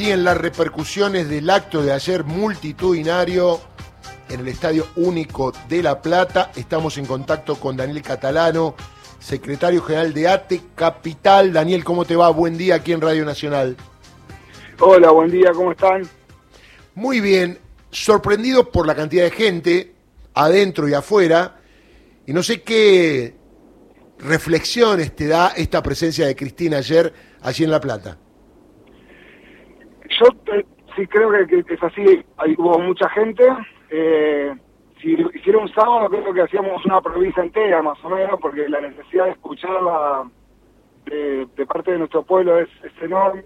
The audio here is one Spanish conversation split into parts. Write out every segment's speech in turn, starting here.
Siguen las repercusiones del acto de ayer multitudinario en el Estadio Único de La Plata. Estamos en contacto con Daniel Catalano, secretario general de ATE Capital. Daniel, ¿cómo te va? Buen día aquí en Radio Nacional. Hola, buen día, ¿cómo están? Muy bien, sorprendido por la cantidad de gente adentro y afuera. Y no sé qué reflexiones te da esta presencia de Cristina ayer allí en La Plata. Yo sí creo que, es así, Ahí hubo mucha gente. Eh, si hiciera un sábado creo que hacíamos una provincia entera más o menos, porque la necesidad de escucharla de, parte de nuestro pueblo es, enorme.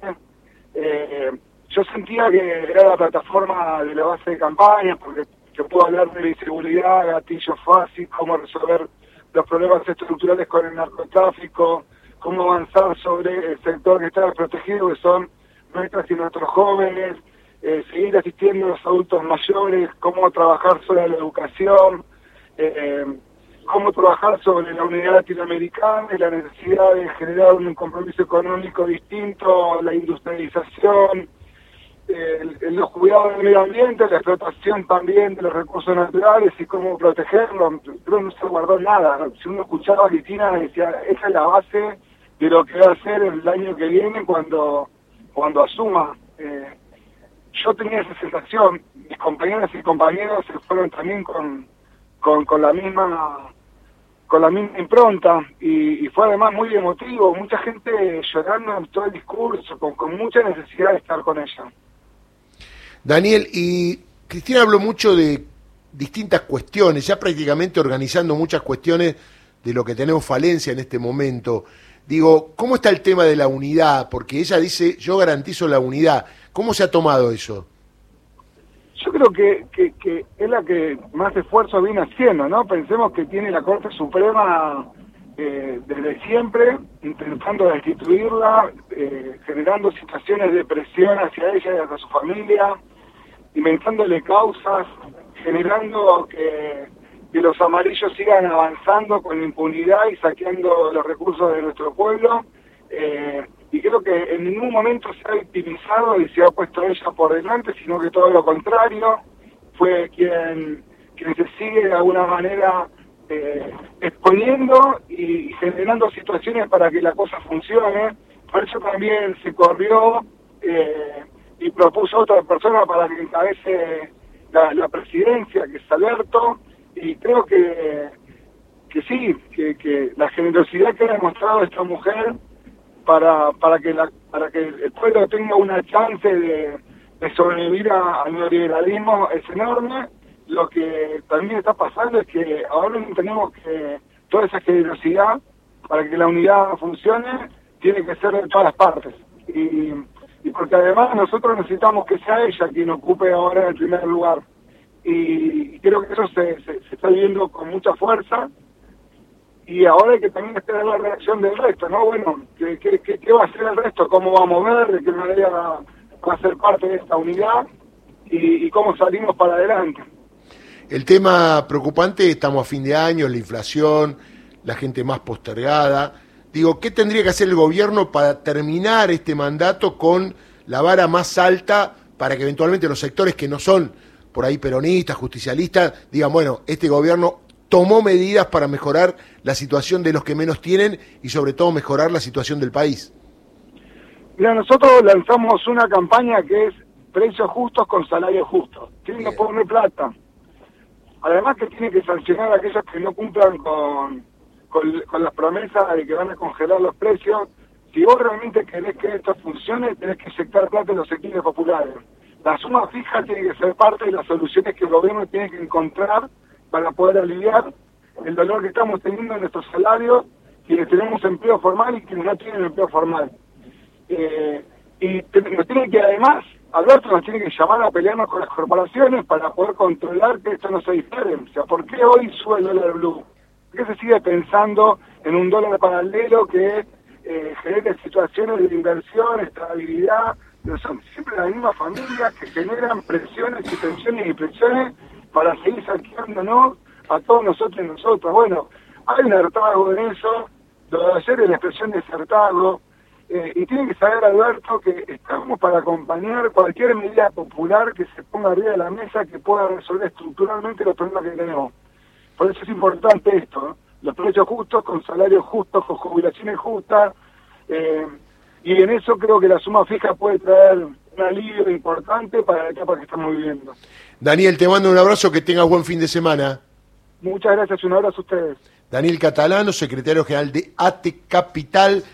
Eh, yo sentía que era la plataforma de la base de campaña, porque se puedo hablar de la inseguridad, gatillo fácil, cómo resolver los problemas estructurales con el narcotráfico, cómo avanzar sobre el sector que está desprotegido, que son nuestras y nuestros jóvenes, eh, seguir asistiendo a los adultos mayores, cómo trabajar sobre la educación, eh, cómo trabajar sobre la unidad latinoamericana y la necesidad de generar un compromiso económico distinto, la industrialización, los cuidados del medio ambiente, la explotación también de los recursos naturales y cómo protegerlos. Pero no se guardó nada. Si uno escuchaba a Cristina, decía, esa es la base de lo que va a hacer el año que viene cuando, cuando asuma. Eh, yo tenía esa sensación, mis compañeras y compañeros se fueron también con, con, la misma con la misma impronta y, fue además muy emotivo, mucha gente llorando en todo el discurso, con, con mucha necesidad de estar con ella. Daniel, y Cristina habló mucho de distintas cuestiones, ya prácticamente organizando muchas cuestiones de lo que tenemos falencia en este momento. Digo, ¿cómo está el tema de la unidad? Porque ella dice, yo garantizo la unidad. ¿Cómo se ha tomado eso? Yo creo que, que, es la que más esfuerzo viene haciendo, ¿no? Pensemos que tiene la Corte Suprema eh, desde siempre intentando destituirla, eh, generando situaciones de presión hacia ella y hacia su familia, inventándole causas, generando que, los amarillos sigan avanzando con impunidad y saqueando los recursos de nuestro pueblo. Eh, y creo que en ningún momento se ha victimizado y se ha puesto ella por delante, sino que todo lo contrario, fue quien, quien se sigue de alguna manera eh, exponiendo y generando situaciones para que la cosa funcione. Por eso también se corrió eh, y propuso otra persona para que encabece la, presidencia, que es Alberto, y creo que, que sí, que, la generosidad que ha demostrado esta mujer para, para, que, la, para que el pueblo tenga una chance de, sobrevivir al neoliberalismo es enorme. Lo que también está pasando es que ahora tenemos que toda esa generosidad para que la unidad funcione tiene que ser de todas las partes. Y y porque además nosotros necesitamos que sea ella quien ocupe ahora el primer lugar. Y, creo que eso se, está viendo con mucha fuerza y ahora hay que también esperar la reacción del resto, ¿no? Bueno, ¿qué, qué, va a hacer el resto? ¿Cómo va a mover? ¿De qué manera va, a ser parte de esta unidad? Y, y cómo salimos para adelante. El tema preocupante, estamos a fin de año, la inflación, la gente más postergada Digo, ¿qué tendría que hacer el gobierno para terminar este mandato con la vara más alta para que eventualmente los sectores que no son por ahí peronistas, justicialistas, digan, bueno, este gobierno tomó medidas para mejorar la situación de los que menos tienen y sobre todo mejorar la situación del país? Mira, nosotros lanzamos una campaña que es precios justos con salarios justos. Tienen que poner plata. Además que tiene que sancionar a aquellos que no cumplan con con, las promesas de que van a congelar los precios. Si vos realmente querés que esto funcione, tenés que inyectar plata en los sectores populares. La suma fija tiene que ser parte de las soluciones que el gobierno tiene que encontrar para poder aliviar el dolor que estamos teniendo en nuestros salarios, quienes tenemos empleo formal y quienes no tienen empleo formal. Eh, y nos tiene que además, Alberto nos tiene que llamar a pelearnos con las corporaciones para poder controlar que esto no se sea, ¿por qué hoy sube el dólar blue? qué se sigue pensando en un dólar paralelo que eh, genere situaciones de inversión, estabilidad? Son siempre las mismas familias que generan presiones y tensiones y presiones para seguir saqueándonos a todos nosotros y nosotras. Bueno, hay un hartazgo en eso, lo de ayer es la expresión de hartazgo, Eh, y tiene que saber, Alberto, que estamos para acompañar cualquier medida popular que se ponga arriba de la mesa que pueda resolver estructuralmente los problemas que tenemos. Por eso es importante esto, los precios justos, con salarios justos, con jubilaciones justas, eh, y en eso creo que la suma fija puede traer un alivio importante para la etapa que estamos viviendo. Daniel, te mando un abrazo, que tengas buen fin de semana. Muchas gracias, un abrazo a ustedes. Daniel Catalano, secretario general de ATE Capital.